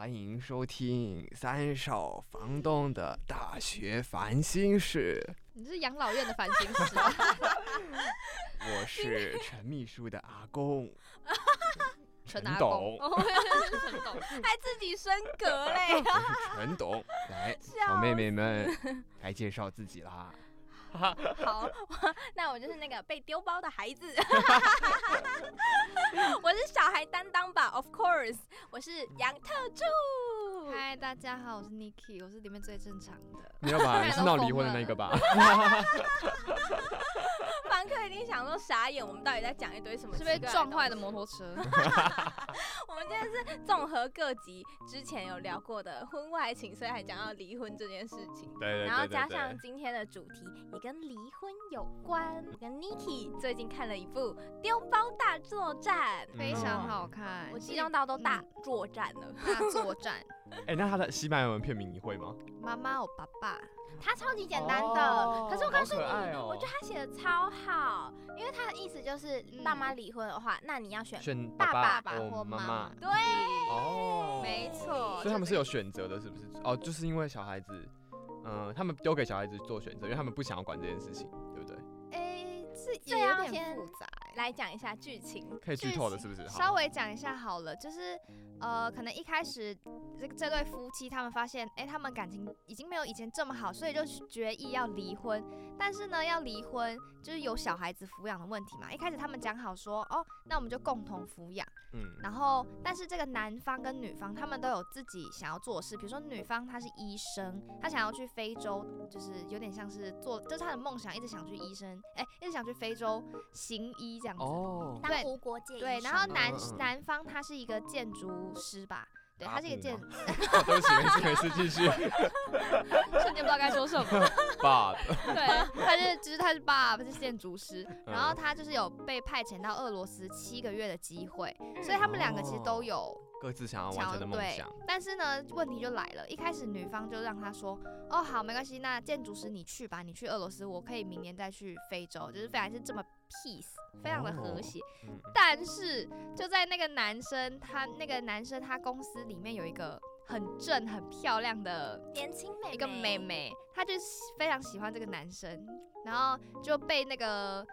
欢迎收听三少房东的大学烦心事，你是养老院的烦心事 我是陈秘书的阿公，陈阿董公，哦陈董，还自己升格嘞！我是陈董，来，小妹妹们来介绍自己啦。好，那我就是那个被丢包的孩子，我是小孩担当吧，Of course，我是杨特助。嗨，大家好，我是 Niki，我是里面最正常的。没有吧？你是闹离婚的那个吧？房客一定想说傻眼，我们到底在讲一堆什么？是被撞坏的摩托车。我们今天是综合各级之前有聊过的婚外情，所以还讲到离婚这件事情。对然后加对上今天的主题也跟离婚有关。我跟 Niki 最近看了一部《丢包大作战》，非常好看，我激动到都大作战了。大作战。哎，那他的西班牙文片名你会吗？妈妈，我爸爸，他超级简单的，哦可是我告诉你，我觉得他写的超好，因为他的意思就是爸妈离婚的话，那你要选选爸爸爸或妈妈妈。对，哦，没错所以他们是有选择的，是不是？哦，就是因为小孩子，嗯、他们丢给小孩子做选择，因为他们不想要管这件事情，对不对？哎，这这也有点复杂哎。来讲一下剧情。可以剧透的，是不是？稍微讲一下好了，就是呃，可能一开始这个这对夫妻他们发现，哎、他们感情已经没有以前这么好，所以就决议要离婚。但是呢，要离婚就是有小孩子抚养的问题嘛。一开始他们讲好说，哦，那我们就共同抚养。嗯，然后，但是这个男方跟女方他们都有自己想要做的事，比如说女方她是医生，她想要去非洲，就是有点像是做，就是她的梦想，一直想去医生，哎，一直想去非洲行医这样子。哦，当对无国界对，然后男嗯嗯嗯男方他是一个建筑师吧，对，他是一个建，哦对不起，没事没事，继续。瞬间不知道该说什么。爸，对，他是就是他是爸爸是建筑师，嗯然后他就是有被派遣到俄罗斯七个月的机会，所以他们两个其实都有各自想要完想成的梦对想。，但是呢，问题就来了，一开始女方就让他说，哦好，没关系，那建筑师你去吧，你去俄罗斯，我可以明年再去非洲，就是非常是这么 peace，非常的和谐。嗯，但是就在那个男生他那个男生他公司里面有一个很正很漂亮的年轻妹妹一个妹，妹，她就是非常喜欢这个男生，然后就被那个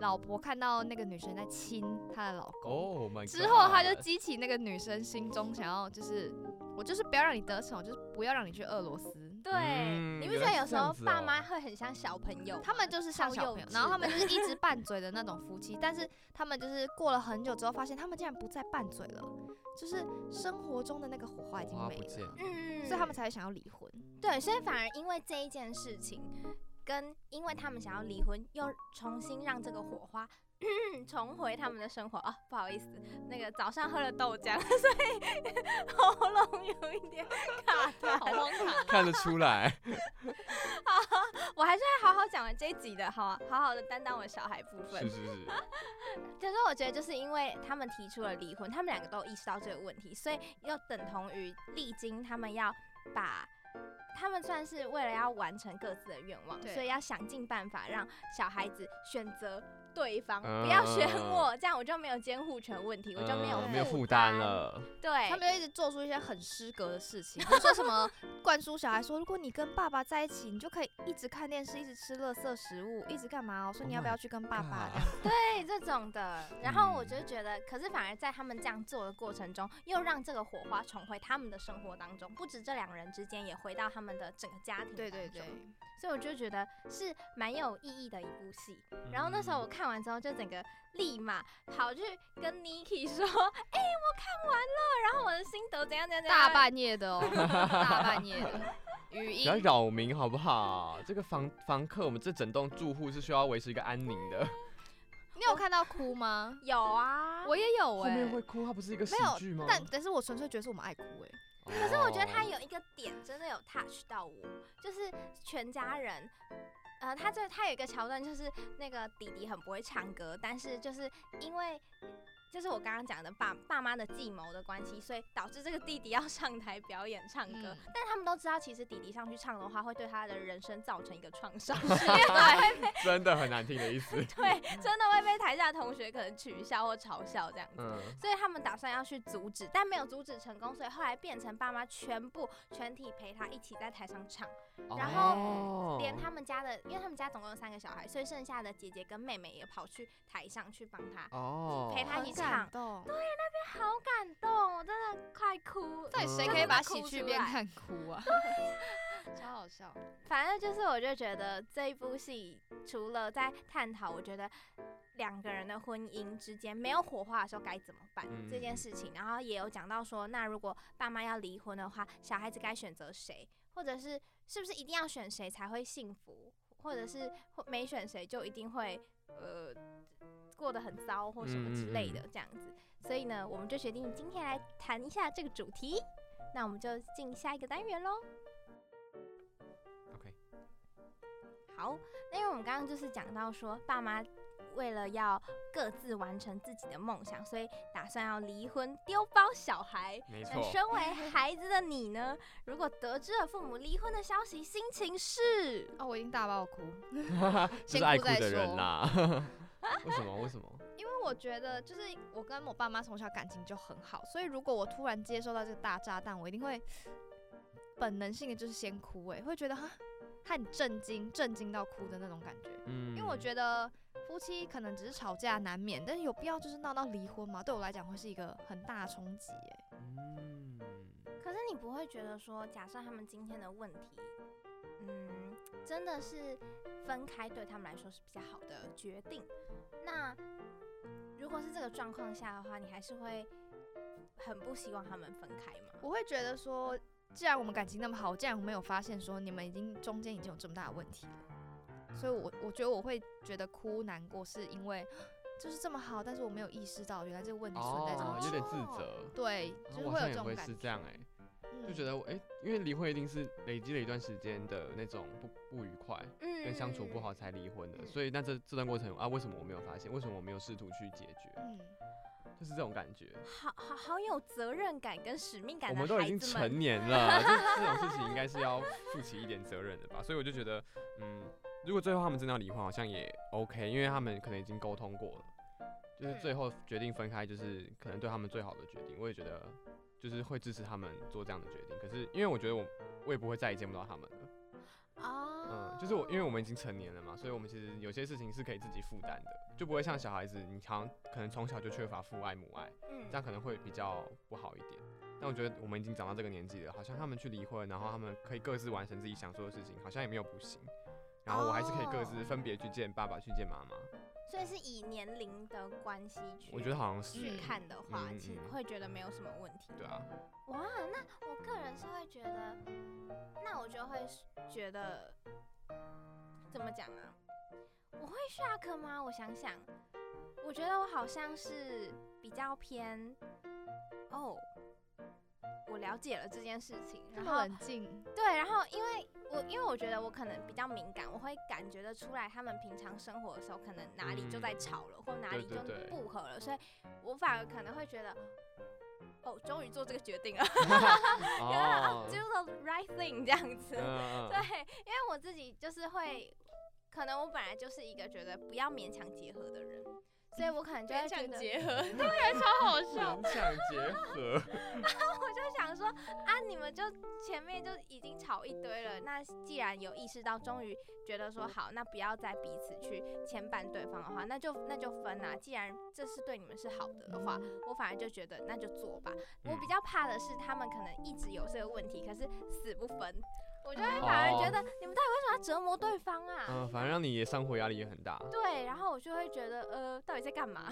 老婆看到那个女生在亲她的老公，之后她就激起那个女生心中想要就是我就是不要让你得逞，我就是不要让你去俄罗斯。对，嗯你不觉得有时候爸妈会很像小朋友？他们就是像小朋友然后他们就是一直 拌嘴的那种夫妻，但是他们就是过了很久之后，发现他们竟然不再拌嘴了，就是生活中的那个火花已经没了，嗯，所以他们才会想要离婚。对，所以反而因为这一件事情，跟因为他们想要离婚，又重新让这个火花 重回他们的生活啊。不好意思，那个早上喝了豆浆，所以 喉咙有一点卡痰。荒唐！看得出来。我还是要好好讲完这一集的，好啊，好好的担当我小孩部分是。是是，可是我觉得，就是因为他们提出了离婚，他们两个都意识到这个问题，所以又等同于历经他们要把。他们算是为了要完成各自的愿望，所以要想尽办法让小孩子选择对方，嗯不要选我，这样我就没有监护权问题，我就没有嗯没有负负担。了。对，他们就一直做出一些很失格的事情，比如说什么 灌输小孩说，如果你跟爸爸在一起，你就可以一直看电视，一直吃垃圾食物，一直干嘛哦？说你要不要去跟爸爸？对这种的，然后我就觉得，可是反而在他们这样做的过程中，又让这个火花重回他们的生活当中，不止这两人之间，也回到他们的整个家庭。对对对，，所以我就觉得是蛮有意义的一部戏。嗯然后那时候我看完之后，就整个立马跑去跟 Niki 说：“ 哎、我看完了，然后我的心得怎样怎样怎样。”大半夜的哦，大半夜的语不要音，扰民好不好？这个房房客，我们这整栋住户是需要维持一个安宁的。你有看到哭吗？有啊，我也有哎后哎、面会哭，它不是一个喜剧吗？但但是我纯粹觉得是我们爱哭哎、可是我觉得他哦有一个点真的有 touch 到我，就是全家人呃，他这他有一个桥段，就是那个弟弟很不会唱歌，但是就是因为。就是我刚刚讲的爸爸妈的计谋的关系，所以导致这个弟弟要上台表演唱歌。嗯但他们都知道，其实弟弟上去唱的话，会对他的人生造成一个创伤，对，真的很难听的意思。对，真的会被台下的同学可能取笑或嘲笑这样子。嗯，所以他们打算要去阻止，但没有阻止成功，所以后来变成爸妈全部全体陪他一起在台上唱，然后后连他们家的，因为他们家总共有三个小孩，所以剩下的姐姐跟妹妹也跑去台上去帮他，哦陪他一起感动。好感动，我真的快哭。到底谁嗯可以把喜剧出来片看哭啊？超好笑。反正就是，我就觉得这一部戏除了在探讨，我觉得两个人的婚姻之间没有火花的时候该怎么办、嗯这件事情，然后也有讲到说，那如果爸妈要离婚的话，小孩子该选择谁，或者是是不是一定要选谁才会幸福，或者是或没选谁就一定会呃过得很糟或什么之类的这样子。所以呢，我们就决定今天来谈一下这个主题。那我们就进下一个单元喽。OK，好，那因为我们刚刚就是讲到说，爸妈为了要各自完成自己的梦想，所以打算要离婚，丢包小孩。那没错。身为孩子的你呢？如果得知了父母离婚的消息，心情是？哦，我已经大爆哭，是先哭再爱哭的人说啦。为什么？为什么？因为我觉得就是我跟我爸妈从小感情就很好，所以如果我突然接收到这个大炸弹，我一定会 本能性的就是先哭、欸，会觉得哈，很震惊，震惊到哭的那种感觉。嗯，因为我觉得夫妻可能只是吵架难免，但是有必要就是闹到离婚吗？对我来讲会是一个很大的冲击、欸，嗯，可是你不会觉得说，假设他们今天的问题，嗯，真的是分开对他们来说是比较好的决定。那如果是这个状况下的话，你还是会很不希望他们分开吗？我会觉得说，既然我们感情那么好，既然我没有发现说你们已经中间已经有这么大的问题了，所以我我觉得我会觉得哭难过，是因为就是这么好，但是我没有意识到原来这个问题存在这么。有点自责。对，啊就是会有我好像也会这种感觉。是这样哎、嗯就觉得我哎、因为离婚一定是累积了一段时间的那种不不愉快，嗯跟相处不好才离婚的，嗯所以那这这段过程啊，为什么我没有发现？为什么我没有试图去解决？嗯，就是这种感觉。好好好有责任感跟使命感我们都已经成年了，这这种事情应该是要负起一点责任的吧。所以我就觉得，嗯，如果最后他们真的要离婚，好像也 OK，因为他们可能已经沟通过了，就是最后决定分开，就是可能对他们最好的决定。我也觉得，就是会支持他们做这样的决定。可是因为我觉得我我也不会再也见不到他们了。啊，嗯，就是我，因为我们已经成年了嘛，所以我们其实有些事情是可以自己负担的，就不会像小孩子，你好像可能从小就缺乏父爱母爱，嗯这样可能会比较不好一点。但我觉得我们已经长到这个年纪了，好像他们去离婚，然后他们可以各自完成自己想做的事情，好像也没有不行。然后我还是可以各自哦分别去见爸爸，去见妈妈。所以是以年龄的关系去，我觉得好像是去欸，看的话，嗯其实嗯会觉得没有什么问题。对啊，哇，那我个人是会觉得，那我就会觉得，怎么讲啊？我会 shock 吗？我想想，我觉得我好像是比较偏，哦，我了解了这件事情，这么然后冷静，对，然后因为我因为我觉得我可能比较敏感，我会感觉得出来他们平常生活的时候，可能哪里就在吵了，或哪里就对对对不合了，所以我反而可能会觉得，哦，终于做这个决定了，哦，do the right thing 这样子。嗯 对，因为我自己就是会，可能我本来就是一个觉得不要勉强结合的人，所以我可能就会觉得，合，对，超好笑。勉强结合，我就想说啊，你们就前面就已经吵一堆了，那既然有意识到，终于觉得说好，那不要再彼此去牵绊对方的话，那就那就分啊。既然这是对你们是好的的话，我反而就觉得那就做吧。我比较怕的是他们可能一直有这个问题，可是死不分。我就会反而觉得你们到底为什么要折磨对方啊？嗯，反正让你的生活压力也很大。对，然后我就会觉得，呃，到底在干嘛？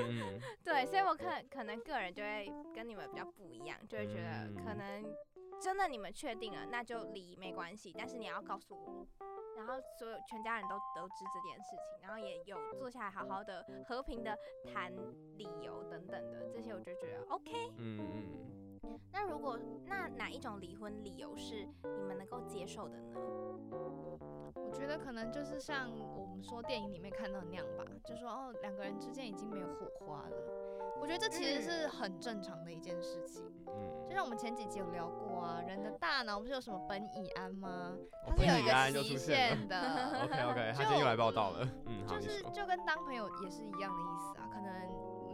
对，所以我可能可能个人就会跟你们比较不一样，就会觉得可嗯能真的你们确定了，那就离没关系，但是你要告诉我，然后所有全家人都得知这件事情，然后也有坐下来好好的和平的谈理由等等的这些，我就觉得 OK。嗯嗯那如果那哪一种离婚理由是你们能够接受的呢？我觉觉得可能就是像我们说电影里面看到那样吧，就说哦两个人之间已经没有火花了。我觉得这其实是很正常的一件事情。嗯，就像我们前几集有聊过啊，人的大脑不是有什么苯乙胺吗？哦它是有一个极就出现限的。OK OK，他就今天又来报道了。嗯，好，就是。就跟当朋友也是一样的意思啊，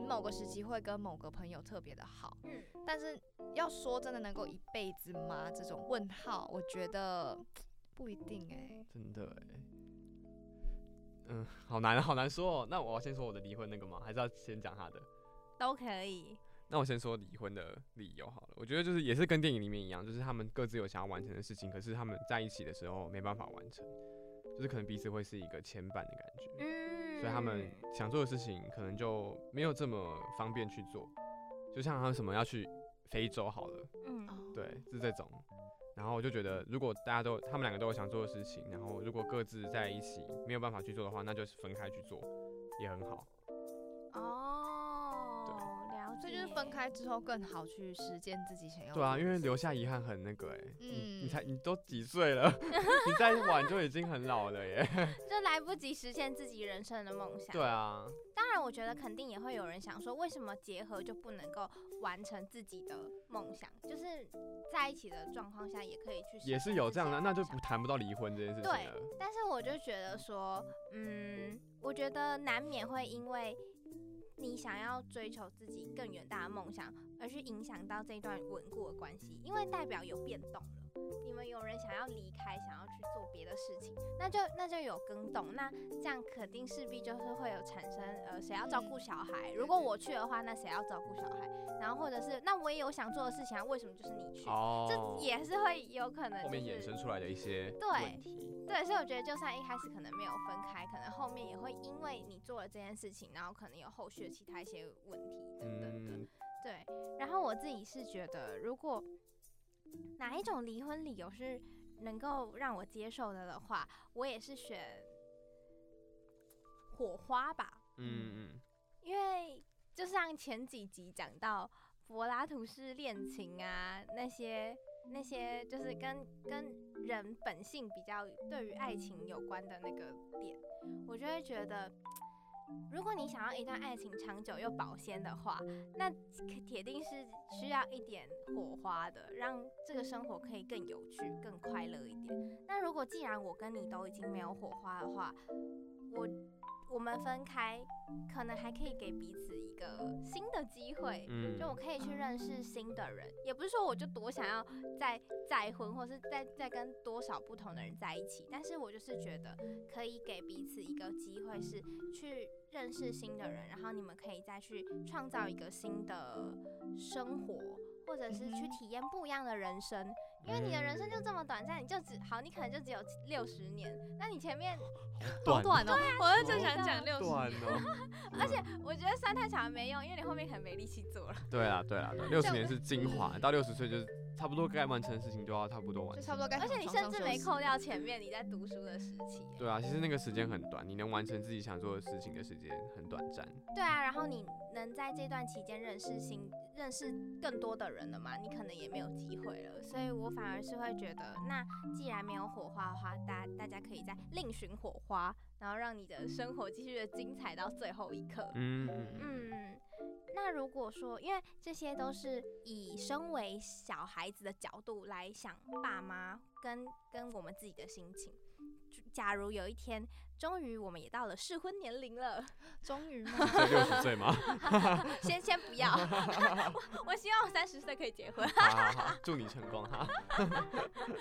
某个时期会跟某个朋友特别的好，嗯，但是要说真的能够一辈子吗？这种问号，我觉得 不一定哎、真的哎，嗯，好难好难说哦。那我要先说我的离婚那个吗？还是要先讲他的？都可以。那我先说离婚的理由好了。我觉得就是也是跟电影里面一样，就是他们各自有想要完成的事情，可是他们在一起的时候没办法完成，就是可能彼此会是一个牵绊的感觉，嗯，所以他们想做的事情可能就没有这么方便去做。就像他们什么要去非洲好了，嗯对，是这种。然后我就觉得，如果大家都他们两个都有想做的事情，然后如果各自在一起没有办法去做的话，那就是分开去做，也很好。哦，所以就是分开之后更好去实践自己想要。对啊，因为留下遗憾很那个哎、你你嗯才你都几岁了，你再晚就已经很老了耶。就来不及实现自己人生的梦想。对啊，当然，我觉得肯定也会有人想说，为什么结合就不能够完成自己的梦想？就是在一起的状况下也可以去也是有这样的，那就不谈不到离婚这件事情对。但是我就觉得说，嗯，我觉得难免会因为你想要追求自己更远大的梦想，而是影响到这段稳固的关系，因为代表有变动。你们有人想要离开，想要去做别的事情，那就那就有更动，那这样肯定势必就是会有产生呃谁要照顾小孩，如果我去的话，那谁要照顾小孩？然后或者是那我也有想做的事情啊，为什么就是你去？哦，这也是会有可能、就是、后面衍生出来的一些对问题。对，所以我觉得就算一开始可能没有分开，可能后面也会因为你做了这件事情，然后可能有后续的其他一些问题等等的。嗯，对，然后我自己是觉得，如果哪一种离婚理由是能够让我接受的的话，我也是选火花吧。嗯嗯，因为就像前几集讲到柏拉图式恋情啊，那些那些就是跟跟人本性比较对于爱情有关的那个点，我就会觉得，如果你想要一段爱情长久又保鲜的话，那铁定是需要一点火花的，让这个生活可以更有趣、更快乐一点。那如果既然我跟你都已经没有火花的话，我我们分开，可能还可以给彼此一个新的机会，嗯就我可以去认识新的人，也不是说我就多想要再再婚，或是再再跟多少不同的人在一起，但是我就是觉得可以给彼此一个机会，是去认识新的人，然后你们可以再去创造一个新的生活，或者是去体验不一样的人生。因为你的人生就这么短暂，你就只好，你可能就只有六十年，那你前面，好短哦，我就正想对啊讲六十断哦。而且我觉得算太长没用，因为你后面可能没力气做了。对啊对啊，六十年是精华，到六十岁就是差不多该完成的事情就要差不多完成就差。不多该而且你甚至没扣掉前面你在读书的时期。对啊，其实那个时间很短，你能完成自己想做的事情的时间很短暂。对啊，然后你能在这段期间认识新、认识更多的人了嘛？你可能也没有机会了，所以我反而是会觉得，那既然没有火花的话，大大家可以再另寻火花，然后让你的生活继续的精彩到最后一刻。嗯嗯嗯，那如果说，因为这些都是以身为小孩子的角度来想爸妈跟跟我们自己的心情。就假如有一天，终于我们也到了适婚年龄了，终于吗？这六十岁吗？先先不要，我我希望我三十岁可以结婚，好好好，祝你成功哈！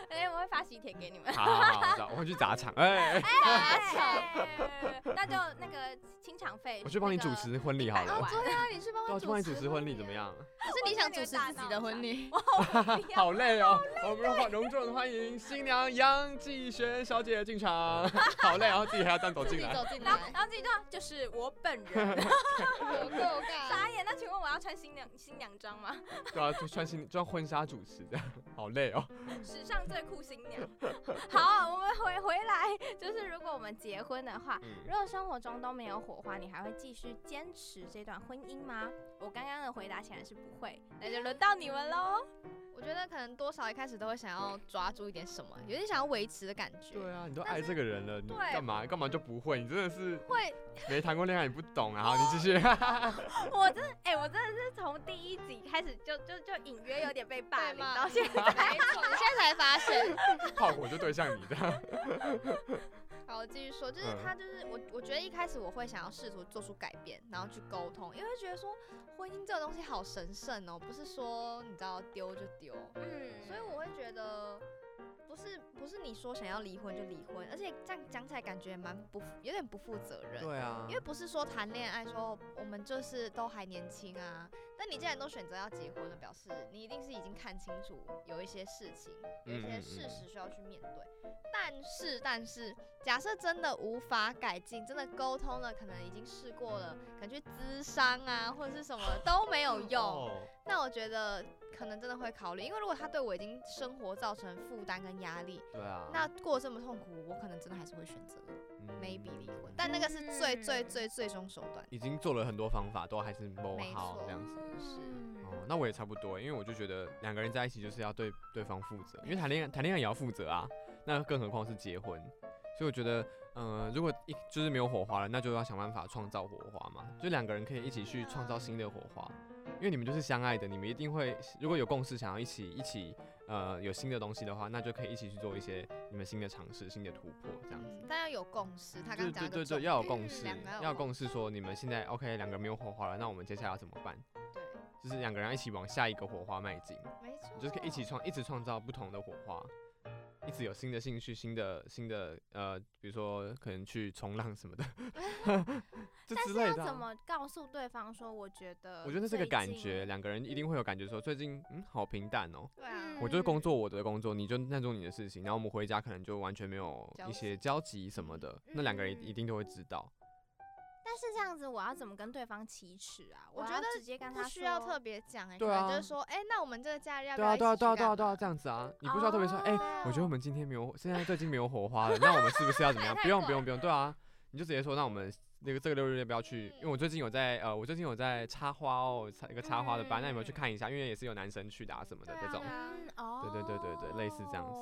哎，我会发喜帖给你们。好好好，我知道，我会去砸场。哎，哎，那就那个清场费，我去帮你主持婚礼好100了万。对啊，你去帮我去帮你主持婚礼怎么样？可是你想主持自己的婚礼？好累哦！我们欢隆重的欢迎新娘杨继璇小姐进场，好累，然后自己还要这样走自进来。己走进然后来，然后这一段就是我本人，有够尬。傻眼。那请问我要穿新娘新娘装吗？对啊，就穿新穿婚纱主持的，好累哦。史上最酷新娘。好，我们回回来，就是如果我们结婚的话，嗯如果生活中都没有火花，你还会继续坚持这段婚姻吗？我刚刚的回答显然是不会，那就轮到你们喽。我觉得可能多少一开始都会想要抓住一点什么，有点想要维持的感觉。对啊，你都爱这个人了，你对干嘛干嘛就不会？你真的是会没谈过恋爱，你不懂啊。你继续。我真的，哎、我真的是从第一集开始就就就隐约有点被霸凌对吗到现在。现在才发现。炮火就对向你的。好，继续说，就是嗯。他就是我，我觉得一开始我会想要试图做出改变，然后去沟通，因为觉得说婚姻这个东西好神圣哦，不是说你知道丢就丢，嗯，所以我会觉得不是不是你说想要离婚就离婚，而且这样讲起来感觉蛮不负有点不负责任。对啊因为不是说谈恋爱说我们就是都还年轻啊，但你既然都选择要结婚了，表示你一定是已经看清楚有一些事情，有一些事实需要去面对。但是但是，假设真的无法改进，真的沟通了，可能已经试过了，可能去咨商啊或者是什么都没有用，哦那我觉得可能真的会考虑，因为如果他对我已经生活造成负担跟压力，对啊。那过这么痛苦，我可能真的还是会选择嗯 maybe 离婚，但那个是最最最最终手段。已经做了很多方法，都还是不没错好这样子。是嗯哦，那我也差不多，因为我就觉得两个人在一起就是要对对方负责，因为谈恋爱谈恋爱也要负责啊，那更何况是结婚，所以我觉得，嗯、如果一就是没有火花了，那就要想办法创造火花嘛，就两个人可以一起去创造新的火花，因为你们就是相爱的，你们一定会如果有共识，想要一起一起呃有新的东西的话，那就可以一起去做一些你们新的尝试、新的突破这样子。嗯，但要有共识。他对刚刚讲对对对，要有共识，要有共识说你们现在 OK 两个人没有火花了，那我们接下来要怎么办？对，就是两个人一起往下一个火花迈进。没错，就是可以一起创，一直创造不同的火花，一直有新的兴趣、新的新的呃，比如说可能去冲浪什么的，这 但是要怎么告诉对方说？我觉得，我觉得那是个感觉，两个人一定会有感觉说，最近嗯好平淡哦。对啊嗯，我就是工作我的工作，你就在做你的事情，然后我们回家可能就完全没有一些交集什么的，那两个人一定都会知道。但是这样子，我要怎么跟对方启齿啊？我觉得直接跟他不需要特别讲哎，对啊就是说，哎，那我们这个假日要不对啊，对啊，对啊，对啊，对啊，这样子啊，你不需要特别说，哎、哦我觉得我们今天没有，现在最近没有火花了，那我们是不是要怎么样？不用，不用，不用，对啊，你就直接说，那我们那个这个六日要不要去？因为我最近有在呃，我最近有在插花哦，插一个插花的班，那有没有去看一下？因为也是有男生去的啊什么的这种，对对对对对类似这样子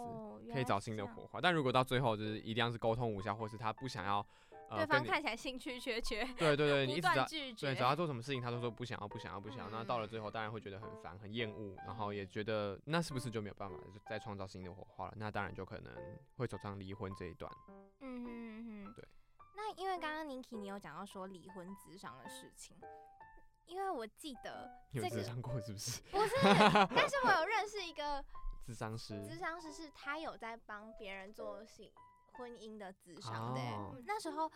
可以找新的火花。但如果到最后就是一定要是沟通无效，或是他不想要呃对，方看起来兴趣缺缺，对对对，你一直拒绝对，找他做什么事情，他都说不想要，不想要，不想要。那到了最后，当然会觉得很烦、很厌恶，然后也觉得那是不是就没有办法再创造新的火花了？那当然就可能会走上离婚这一段。嗯哼嗯哼，对。那因为刚刚 Niki 你有讲到说离婚咨商的事情，因为我记得有这个智商过是不是？不是，但是我有认识一个 智商师咨商师，是他有在帮别人做性婚姻的咨商的欸、哦嗯那时候。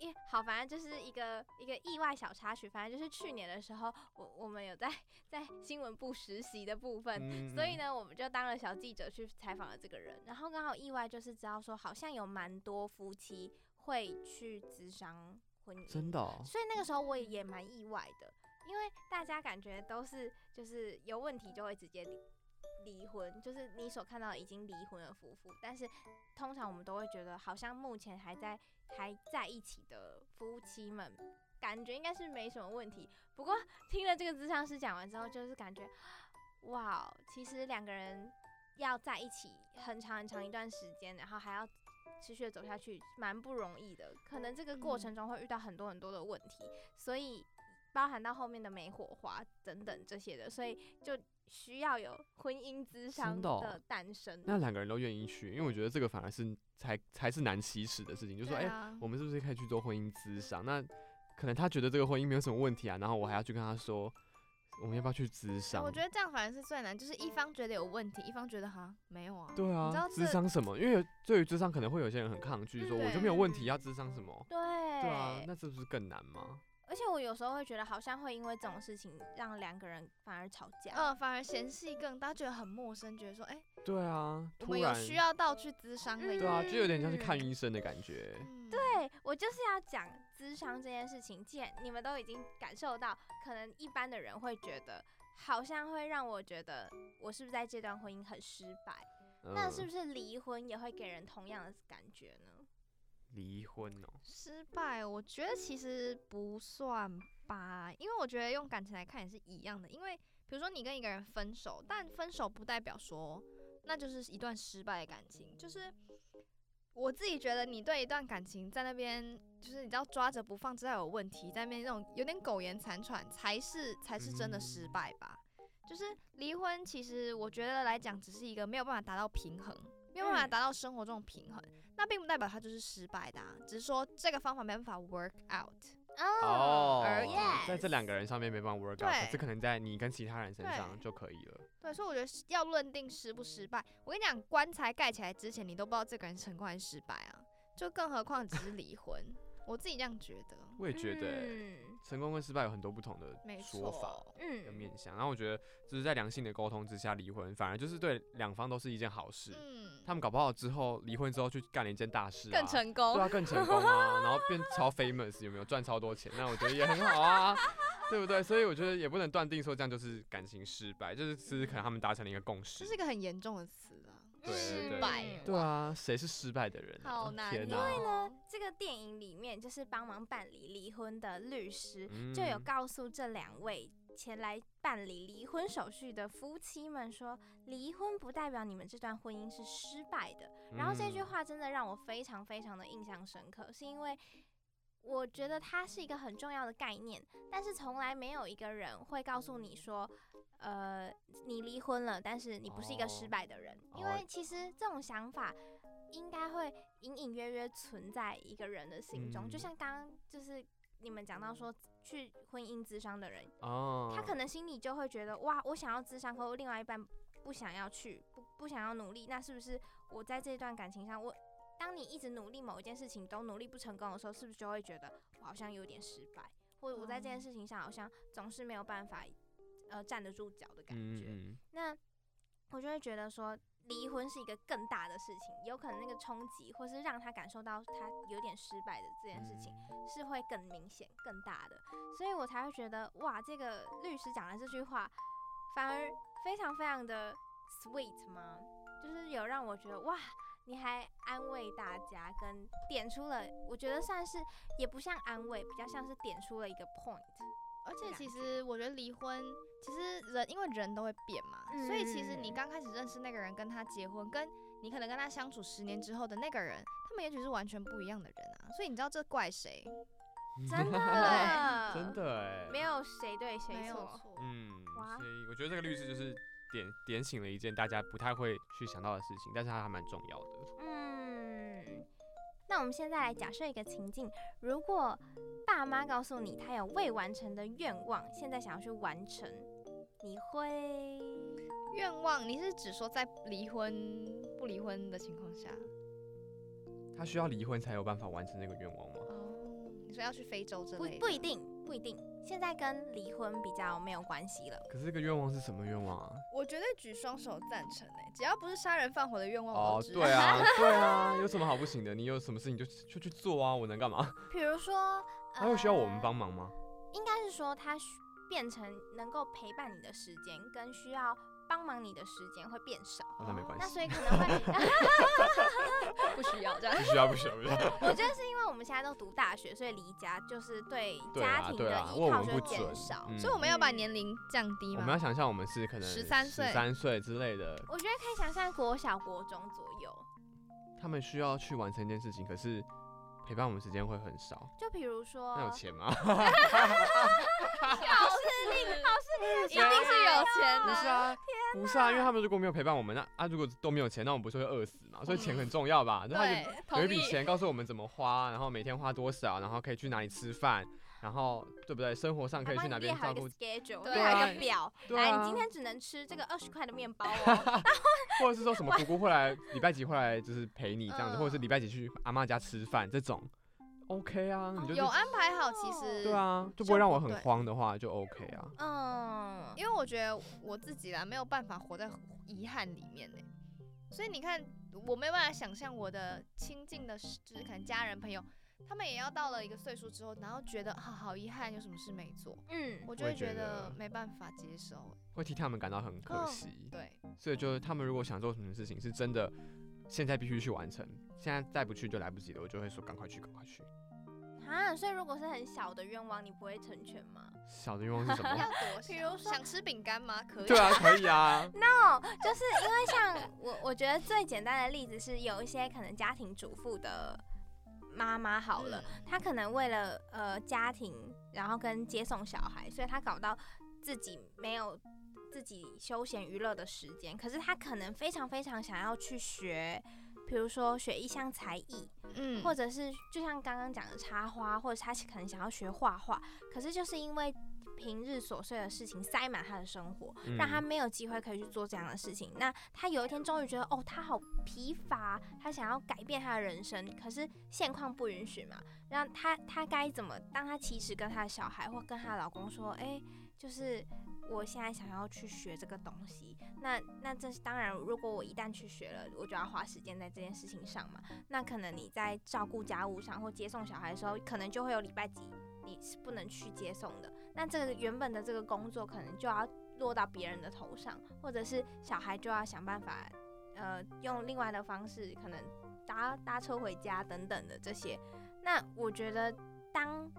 也好，反正就是一个一个意外小插曲。反正就是去年的时候，我我们有在在新闻部实习的部分，嗯所以，呢，我们就当了小记者去采访了这个人，然后刚好意外就是知道说，好像有蛮多夫妻会去咨商婚姻，真的、哦，所以那个时候我也也蛮意外的，因为大家感觉都是就是有问题就会直接离离婚，就是你所看到已经离婚的夫妇，但是通常我们都会觉得好像目前还在还在一起的夫妻们，感觉应该是没什么问题。不过听了这个咨商师讲完之后，就是感觉哇，其实两个人要在一起很长很长一段时间，然后还要持续的走下去，蛮不容易的。可能这个过程中会遇到很多很多的问题，所以包含到后面的没火花等等这些的，所以就需要有婚姻之商真的诞生。那两个人都愿意去，因为我觉得这个反而是才才是难启齿的事情，就说哎、我们是不是可以去做婚姻之商？那可能他觉得这个婚姻没有什么问题啊，然后我还要去跟他说，我们要不要去咨商？我觉得这样反而是最难，就是一方觉得有问题，一方觉得哈没有啊。对啊你知道，咨商什么？因为对于咨商可能会有些人很抗拒，说嗯我就没有问题，要咨商什么？对，对啊，那这不是更难吗？而且我有时候会觉得，好像会因为这种事情让两个人反而吵架。嗯，反而嫌隙更大，觉得很陌生，觉得说，哎、对啊，我突然们有需要到去咨商的一个，对啊，就有点像是看嗯医生的感觉。嗯，对我就是要讲智商这件事情，既然你们都已经感受到，可能一般的人会觉得，好像会让我觉得我是不是在这段婚姻很失败。嗯那是不是离婚也会给人同样的感觉呢？离婚哦？失败，我觉得其实不算吧，因为我觉得用感情来看也是一样的。因为比如说你跟一个人分手，但分手不代表说那就是一段失败的感情。就是我自己觉得，你对一段感情在那边就是你知道抓着不放，知道有问题，在那边那种有点苟延残喘，才是才是真的失败吧。就是离婚，其实我觉得来讲，只是一个没有办法达到平衡，没有办法嗯达到生活中的平衡。那并不代表它就是失败的、啊，只是说这个方法没办法 work out。哦，而已在这两个人上面没办法 work out，这可是可能在你跟其他人身上就可以了。对，所以我觉得要论定失不失败，我跟你讲，棺材盖起来之前，你都不知道这个人成功还是失败啊，就更何况只是离婚，我自己这样觉得。我也觉得欸、嗯成功跟失败有很多不同的说法嗯，面向，然后我觉得就是在良性的沟通之下离婚，反而就是对两方都是一件好事。嗯，他们搞不好之后离婚之后去干了一件大事、啊，更成功。对啊，更成功啊，然后变超 famous，有没有赚超多钱？那我觉得也很好啊，对不对？所以我觉得也不能断定说这样就是感情失败，就是其实可能他们达成了一个共识这。是一个很严重的词啊，失对败。对啊，谁是失败的人、啊？好难因为呢！这个电影里面就是帮忙办理离婚的律师，嗯就有告诉这两位前来办理离婚手续的夫妻们说，离婚不代表你们这段婚姻是失败的。然后这句嗯话真的让我非常非常的印象深刻，是因为我觉得它是一个很重要的概念，但是从来没有一个人会告诉你说，呃，你离婚了，但是你不是一个失哦败的人，因哦为其实这种想法应该会隐隐约约存在一个人的心中，就嗯。像刚刚就是你们讲到说去婚姻咨商的人，哦，他可。能心里就会觉得，哇，我想要咨商，可我另外一半不想要去，不不想要努力，那是不是我在这段感情上，我当你一直努力某一件事情都努力不成功的时候，是不是就会觉得我好像有点失败，或者我在这件事情上好像总是没有办法，呃，站得住脚的感觉？那我就会觉得说，离婚是一个更大的事情，有可能那个冲击，或是让他感受到他有点失败的这件事情，嗯是会更明显、更大的，所以我才会觉得哇，这个律师讲的这句话，反而非常非常的 sweet 吗？就是有让我觉得哇，你还安慰大家，跟点出了，我觉得算是也不像安慰，比较像是点出了一个 point。而且其实我觉得离婚，其实人因为人都会变嘛，所以其实你嗯刚开始认识那个人，跟他结婚，跟你可能跟他相处十年之后的那个人，他们也许是完全不一样的人啊。所以你知道这怪谁？真的，真的哎，没有谁对谁错。嗯，所以我觉得这个律师就是点点醒了一件大家不太会去想到的事情，但是它还蛮重要的。嗯，那我们现在来假设一个情境，如果爸妈告诉你他有未完成的愿望，现在想要去完成，你会？愿望，你是指说在离婚不离婚的情况下？他需要离婚才有办法完成那个愿望吗？哦，你说要去非洲之不类的？不一定，不一定。现在跟离婚比较没有关系了。可是这个愿望是什么愿望啊？我绝对举双手赞成诶，只要不是杀人放火的愿望，我哦都，支持对啊，对啊，有什么好不行的？你有什么事情就就去做啊，我能干嘛？比如说，他会需要我们呃帮忙吗？应该是说他需变成能够陪伴你的时间，跟需要帮忙你的时间会变少。哦那没关系，那所以可能会，不需要这样不。需要不需要不需要。我觉得是因为我们现在都读大学，所以离家就是对家庭的依靠就会减少。嗯所以我们要把年龄降低吗？我们要想象我们是可能十三岁十三岁之类的，我觉得可以想象国小、国中左右。他们需要去完成一件事情，可是陪伴我们时间会很少。就比如说，那有钱吗？好势力，好势力的一定是有钱的。不是啊，不是啊，因为他们如果没有陪伴我们，那啊如果都没有钱，那我们不是会饿死嘛？所以钱很重要吧？然后对，有。一笔钱告诉我们怎么花，然后每天花多少，然后可以去哪里吃饭，然后对不对？生活上可以去哪边照顾，schedule，对还有一啊个表。来，你今天只能吃这个二十块的面包哦。或者是说什么姑姑会来，礼拜几会来就是陪你这样子，嗯或者是礼拜几去阿妈家吃饭这种，OK 啊，你就是有安排好，其实对，啊，就不会让我很慌的话就 OK 啊。嗯，因为我觉得我自己啦，没有办法活在遗憾里面呢。所以你看，我没有办法想象我的亲近的，就是可能家人朋友，他们也要到了一个岁数之后，然后觉得啊好遗憾，有什么事没做，嗯，我就会觉觉得得没办法接受。会替他们感到很可哦惜。对，所以就是他们如果想做什么事情，是真的现在必须去完成，现在再不去就来不及了，我就会说赶快去，赶快去。啊，所以如果是很小的愿望，你不会成全吗小的愿望是什要么？多比如说想吃饼干吗？可以。对啊，可以啊。No，就是因为像我，我觉得最简单的例子是有一些可能家庭主妇的妈妈好了，嗯她可能为了呃家庭，然后跟接送小孩，所以她搞到自己没有自己休闲娱乐的时间。可是她可能非常非常想要去学，比如说学一项才艺，嗯或者是就像刚刚讲的插花，或者他可能想要学画画，可是就是因为平日琐碎的事情塞满他的生活，让他嗯没有机会可以去做这样的事情。那他有一天终于觉得，哦，他好疲乏，他想要改变他的人生，可是现况不允许嘛。让他他该怎么？当他其实跟他的小孩或跟他的老公说，哎、就是我现在想要去学这个东西，那那这是当然，如果我一旦去学了，我就要花时间在这件事情上嘛。那可能你在照顾家务上或接送小孩的时候，可能就会有礼拜几你是不能去接送的。那这个原本的这个工作可能就要落到别人的头上，或者是小孩就要想办法，呃，用另外的方式，可能搭搭车回家等等的这些。那我觉得，当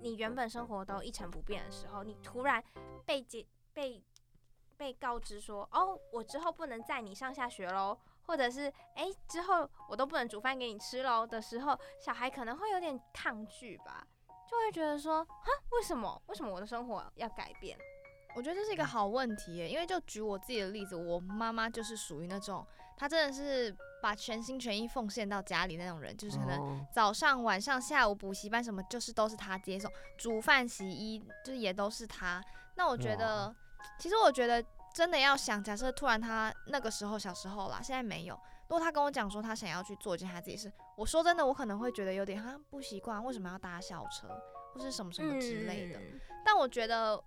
你原本生活都一成不变的时候，你突然被接被被告知说，哦，我之后不能载你上下学喽，或者是哎、诶之后我都不能煮饭给你吃喽的时候，小孩可能会有点抗拒吧，就会觉得说，哈，为什么？为什么我的生活要改变？我觉得这是一个好问题耶，因为就举我自己的例子，我妈妈就是属于那种，她真的是把全心全意奉献到家里那种人，就是可能哦早上、晚上、下午补习班什么，就是都是她接送，煮饭、洗衣，就是也都是她。那我觉得，其实我觉得真的要想，假设突然他那个时候小时候啦，现在没有。如果他跟我讲说他想要去做一件他自己事，我说真的，我可能会觉得有点哈不习惯，为什么要搭校车或是什么什么之类的。嗯但我觉得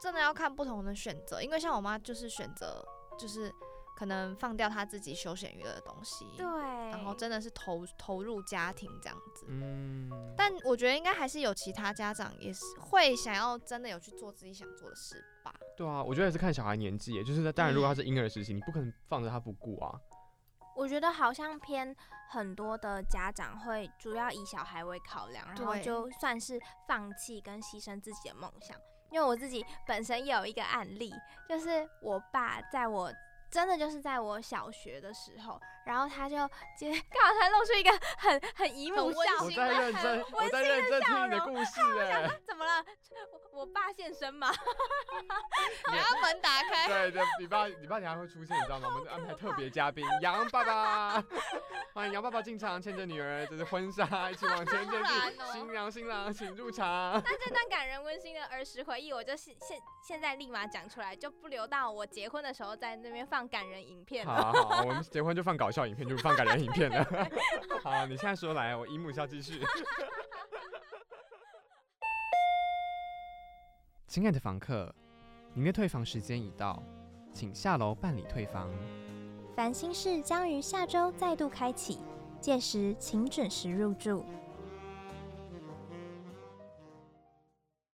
真的要看不同的选择，因为像我妈就是选择就是可能放掉他自己休闲娱乐的东西，对，然后真的是投投入家庭这样子。嗯，但我觉得应该还是有其他家长也是会想要真的有去做自己想做的事吧。对啊，我觉得也是看小孩年纪也，就是当然如果他是婴儿时期，你不可能放着他不顾啊。我觉得好像偏很多的家长会主要以小孩为考量，然后就算是放弃跟牺牲自己的梦想。因为我自己本身也有一个案例，就是我爸在我真的就是在我小学的时候，然后他就接 刚好他露出一个很很姨母笑，我在认真，我在认真听你的故事 哎。怎么了？我我爸现身吗？你要门打开，对对，你爸你爸你还会出现，你知道吗？我们安排特别嘉宾杨爸爸，欢迎杨爸爸进场，牵着女儿，这是婚纱，一起往前进新娘新郎请入场。那这段感人温馨的儿时回忆，我就现现现在立马讲出来，就不留到我结婚的时候在那边放感人影片了。好好好，我们结婚就放搞笑影片，就不放感人影片了。好，你现在说来，我姨母笑继续。亲爱的房客，您的退房时间已到，请下楼办理退房。烦心事将于下周再度开启，届时请准时入住。